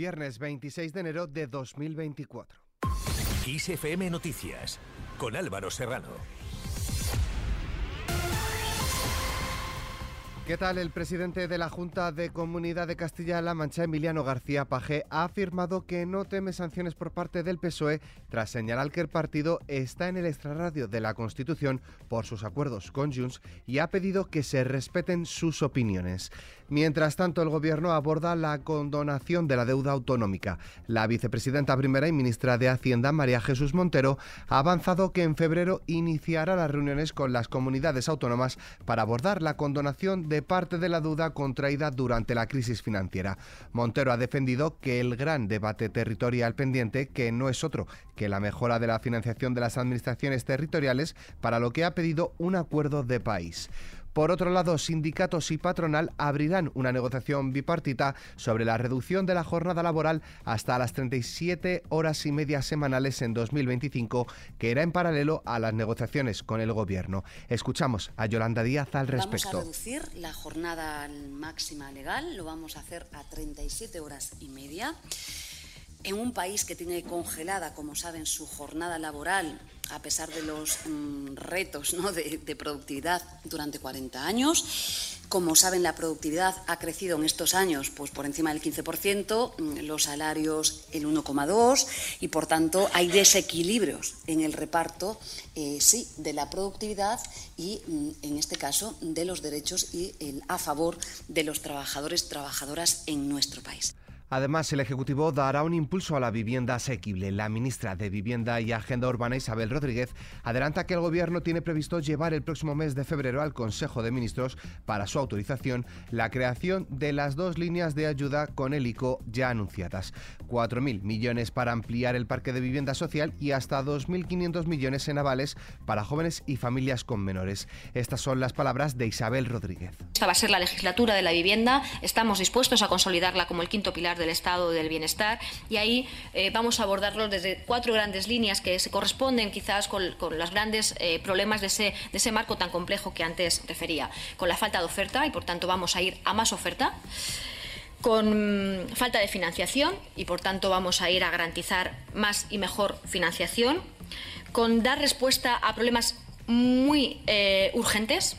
viernes 26 de enero de 2024. XFM Noticias, con Álvaro Serrano. ¿Qué tal? El presidente de la Junta de Comunidad de Castilla-La Mancha, Emiliano García Paje, ha afirmado que no teme sanciones por parte del PSOE tras señalar que el partido está en el extrarradio de la Constitución por sus acuerdos con Junts y ha pedido que se respeten sus opiniones. Mientras tanto, el Gobierno aborda la condonación de la deuda autonómica. La vicepresidenta primera y ministra de Hacienda, María Jesús Montero, ha avanzado que en febrero iniciará las reuniones con las comunidades autónomas para abordar la condonación de parte de la deuda contraída durante la crisis financiera. Montero ha defendido que el gran debate territorial pendiente, que no es otro que la mejora de la financiación de las administraciones territoriales, para lo que ha pedido un acuerdo de país. Por otro lado, sindicatos y patronal abrirán una negociación bipartita sobre la reducción de la jornada laboral hasta las 37 horas y media semanales en 2025, que era en paralelo a las negociaciones con el Gobierno. Escuchamos a Yolanda Díaz al respecto. Vamos a reducir la jornada máxima legal, lo vamos a hacer a 37 horas y media. En un país que tiene congelada, como saben, su jornada laboral a pesar de los mm, retos de, productividad durante 40 años. Como saben, la productividad ha crecido en estos años pues, por encima del 15%, mm, los salarios el 1,2% y, por tanto, hay desequilibrios en el reparto, eh, sí, de la productividad y, mm, en este caso, de los derechos y el, a favor de los trabajadores y trabajadoras en nuestro país. Además, el Ejecutivo dará un impulso a la vivienda asequible. La ministra de Vivienda y Agenda Urbana, Isabel Rodríguez, adelanta que el Gobierno tiene previsto llevar el próximo mes de febrero al Consejo de Ministros para su autorización la creación de las dos líneas de ayuda con el ICO ya anunciadas. 4.000 millones para ampliar el parque de vivienda social y hasta 2.500 millones en avales para jóvenes y familias con menores. Estas son las palabras de Isabel Rodríguez. Esta va a ser la legislatura de la vivienda. Estamos dispuestos a consolidarla como el quinto pilar del estado del bienestar y ahí eh, vamos a abordarlo desde cuatro grandes líneas que se corresponden quizás con, los grandes eh, problemas de ese, de ese marco tan complejo que antes refería, con la falta de oferta y por tanto vamos a ir a más oferta con falta de financiación y por tanto vamos a ir a garantizar más y mejor financiación, con dar respuesta a problemas muy eh, urgentes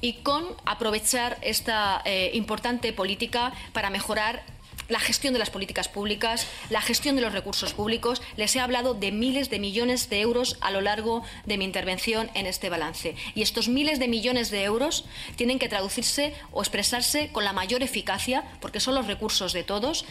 y con aprovechar esta importante política para mejorar la gestión de las políticas públicas, la gestión de los recursos públicos. Les he hablado de miles de millones de euros a lo largo de mi intervención en este balance. Y estos miles de millones de euros tienen que traducirse o expresarse con la mayor eficacia, porque son los recursos de todos.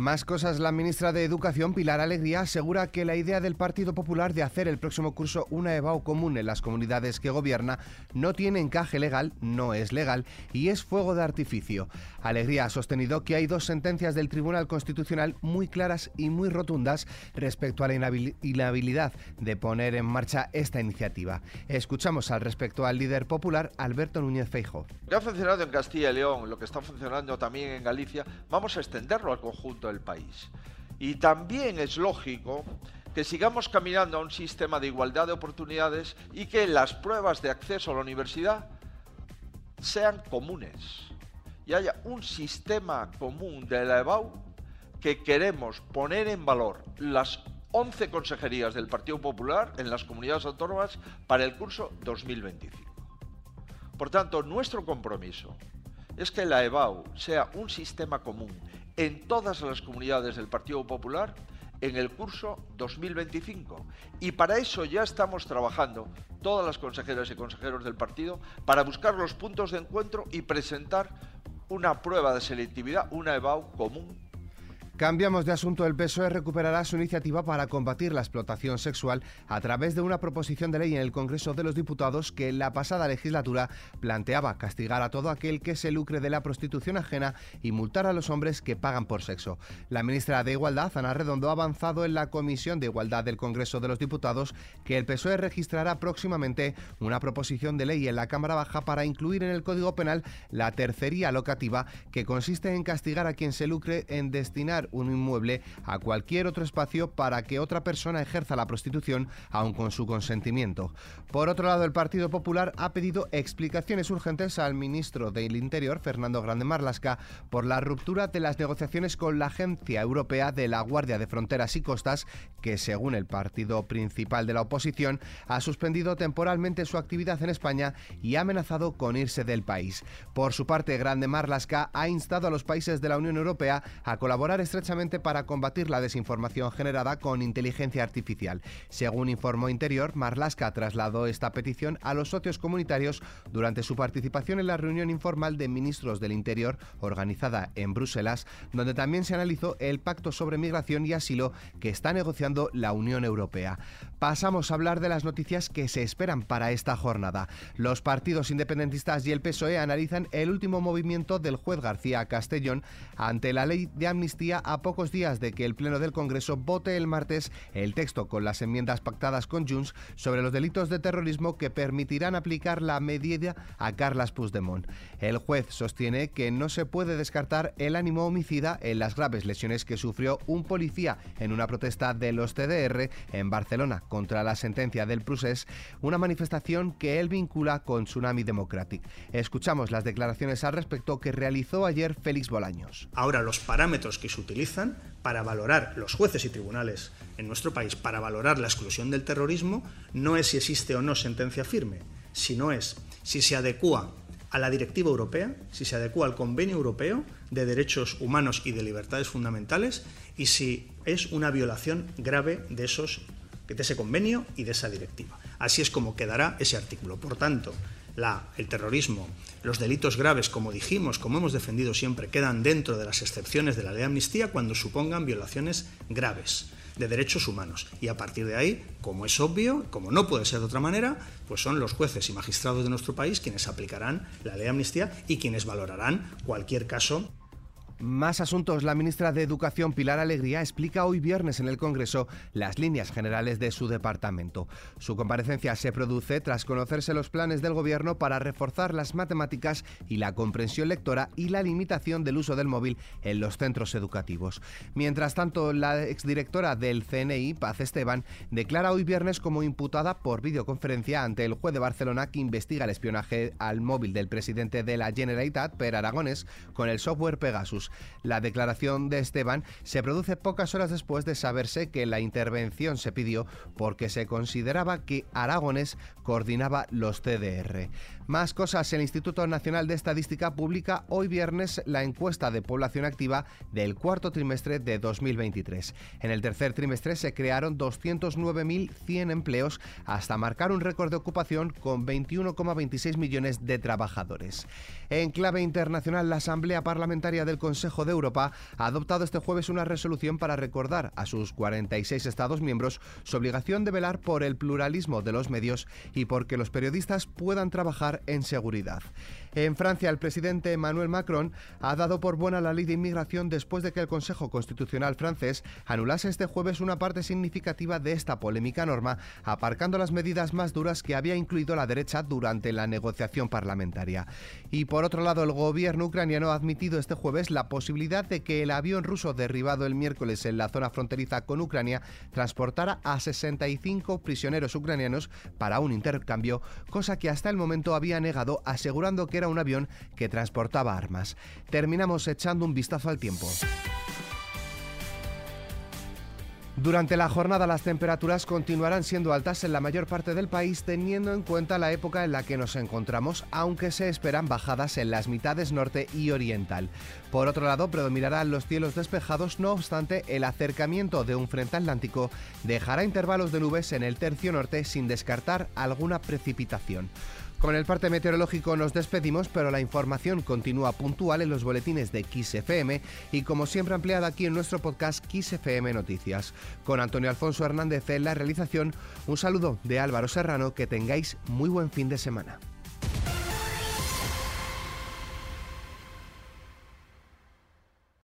Más cosas, la ministra de Educación, Pilar Alegría, asegura que la idea del Partido Popular de hacer el próximo curso una EBAU común en las comunidades que gobierna no tiene encaje legal, no es legal y es fuego de artificio. Alegría ha sostenido que hay dos sentencias del Tribunal Constitucional muy claras y muy rotundas respecto a la inhabilidad de poner en marcha esta iniciativa. Escuchamos al respecto al líder popular, Alberto Núñez Feijo. Lo que ha funcionado en Castilla y León, lo que está funcionando también en Galicia, vamos a extenderlo al conjunto del país. Y también es lógico que sigamos caminando a un sistema de igualdad de oportunidades y que las pruebas de acceso a la universidad sean comunes y haya un sistema común de la EBAU que queremos poner en valor las 11 consejerías del Partido Popular en las comunidades autónomas para el curso 2025. Por tanto, nuestro compromiso es que la EBAU sea un sistema común en todas las comunidades del Partido Popular en el curso 2025. Y para eso ya estamos trabajando todas las consejeras y consejeros del partido para buscar los puntos de encuentro y presentar una prueba de selectividad, una EBAU común Cambiamos de asunto. El PSOE recuperará su iniciativa para combatir la explotación sexual a través de una proposición de ley en el Congreso de los Diputados que en la pasada legislatura planteaba castigar a todo aquel que se lucre de la prostitución ajena y multar a los hombres que pagan por sexo. La ministra de Igualdad, Ana Redondo, ha avanzado en la Comisión de Igualdad del Congreso de los Diputados que el PSOE registrará próximamente una proposición de ley en la Cámara Baja para incluir en el Código Penal la tercería locativa que consiste en castigar a quien se lucre en destinar un inmueble a cualquier otro espacio para que otra persona ejerza la prostitución aun con su consentimiento. Por otro lado, el Partido Popular ha pedido explicaciones urgentes al ministro del Interior, Fernando Grande Marlasca, por la ruptura de las negociaciones con la Agencia Europea de la Guardia de Fronteras y Costas, que según el partido principal de la oposición ha suspendido temporalmente su actividad en España y ha amenazado con irse del país. Por su parte, Grande Marlasca ha instado a los países de la Unión Europea a colaborar estrechamente para combatir la desinformación generada con inteligencia artificial. Según informó Interior, Marlaska trasladó esta petición a los socios comunitarios durante su participación en la reunión informal de ministros del Interior organizada en Bruselas, donde también se analizó el pacto sobre migración y asilo que está negociando la Unión Europea. Pasamos a hablar de las noticias que se esperan para esta jornada. Los partidos independentistas y el PSOE analizan el último movimiento del juez García Castellón ante la ley de amnistía a pocos días de que el Pleno del Congreso vote el martes el texto con las enmiendas pactadas con Junts sobre los delitos de terrorismo que permitirán aplicar la medida a Carlas Puigdemont. El juez sostiene que no se puede descartar el ánimo homicida en las graves lesiones que sufrió un policía en una protesta de los CDR en Barcelona contra la sentencia del Prusés, una manifestación que él vincula con Tsunami Democratic. Escuchamos las declaraciones al respecto que realizó ayer Félix Bolaños. Ahora, los parámetros que se utilizan para valorar los jueces y tribunales en nuestro país, para valorar la exclusión del terrorismo, no es si existe o no sentencia firme, sino es si se adecúa a la directiva europea, si se adecúa al convenio europeo de derechos humanos y de libertades fundamentales y si es una violación grave de esos de ese convenio y de esa directiva. Así es como quedará ese artículo. Por tanto, el terrorismo, los delitos graves, como dijimos, como hemos defendido siempre, quedan dentro de las excepciones de la ley de amnistía cuando supongan violaciones graves de derechos humanos. Y a partir de ahí, como es obvio, como no puede ser de otra manera, pues son los jueces y magistrados de nuestro país quienes aplicarán la ley de amnistía y quienes valorarán cualquier caso más asuntos. La ministra de Educación, Pilar Alegría, explica hoy viernes en el Congreso las líneas generales de su departamento. Su comparecencia se produce tras conocerse los planes del Gobierno para reforzar las matemáticas y la comprensión lectora y la limitación del uso del móvil en los centros educativos. Mientras tanto, la exdirectora del CNI, Paz Esteban, declara hoy viernes como imputada por videoconferencia ante el juez de Barcelona que investiga el espionaje al móvil del presidente de la Generalitat, Per Aragones, con el software Pegasus. La declaración de Esteban se produce pocas horas después de saberse que la intervención se pidió porque se consideraba que Aragones coordinaba los CDR. Más cosas, el Instituto Nacional de Estadística publica hoy viernes la encuesta de población activa del cuarto trimestre de 2023. En el tercer trimestre se crearon 209.100 empleos hasta marcar un récord de ocupación con 21,26 millones de trabajadores. En clave internacional, la Asamblea Parlamentaria del Consejo de Europa ha adoptado este jueves una resolución para recordar a sus 46 Estados miembros su obligación de velar por el pluralismo de los medios y porque los periodistas puedan trabajar en seguridad. En Francia, el presidente Emmanuel Macron ha dado por buena la ley de inmigración después de que el Consejo Constitucional francés anulase este jueves una parte significativa de esta polémica norma, aparcando las medidas más duras que había incluido la derecha durante la negociación parlamentaria. Y por otro lado, el gobierno ucraniano ha admitido este jueves la posibilidad de que el avión ruso derribado el miércoles en la zona fronteriza con Ucrania transportara a 65 prisioneros ucranianos para un intercambio, cosa que hasta el momento había negado, asegurando que era un avión que transportaba armas. Terminamos echando un vistazo al tiempo. Durante la jornada las temperaturas continuarán siendo altas en la mayor parte del país teniendo en cuenta la época en la que nos encontramos, aunque se esperan bajadas en las mitades norte y oriental. Por otro lado, predominarán los cielos despejados, no obstante, el acercamiento de un frente atlántico dejará intervalos de nubes en el tercio norte sin descartar alguna precipitación. Con el parte meteorológico nos despedimos, pero la información continúa puntual en los boletines de Kiss FM y como siempre ampliada aquí en nuestro podcast Kiss FM Noticias. Con Antonio Alfonso Hernández en la realización, un saludo de Álvaro Serrano, que tengáis muy buen fin de semana.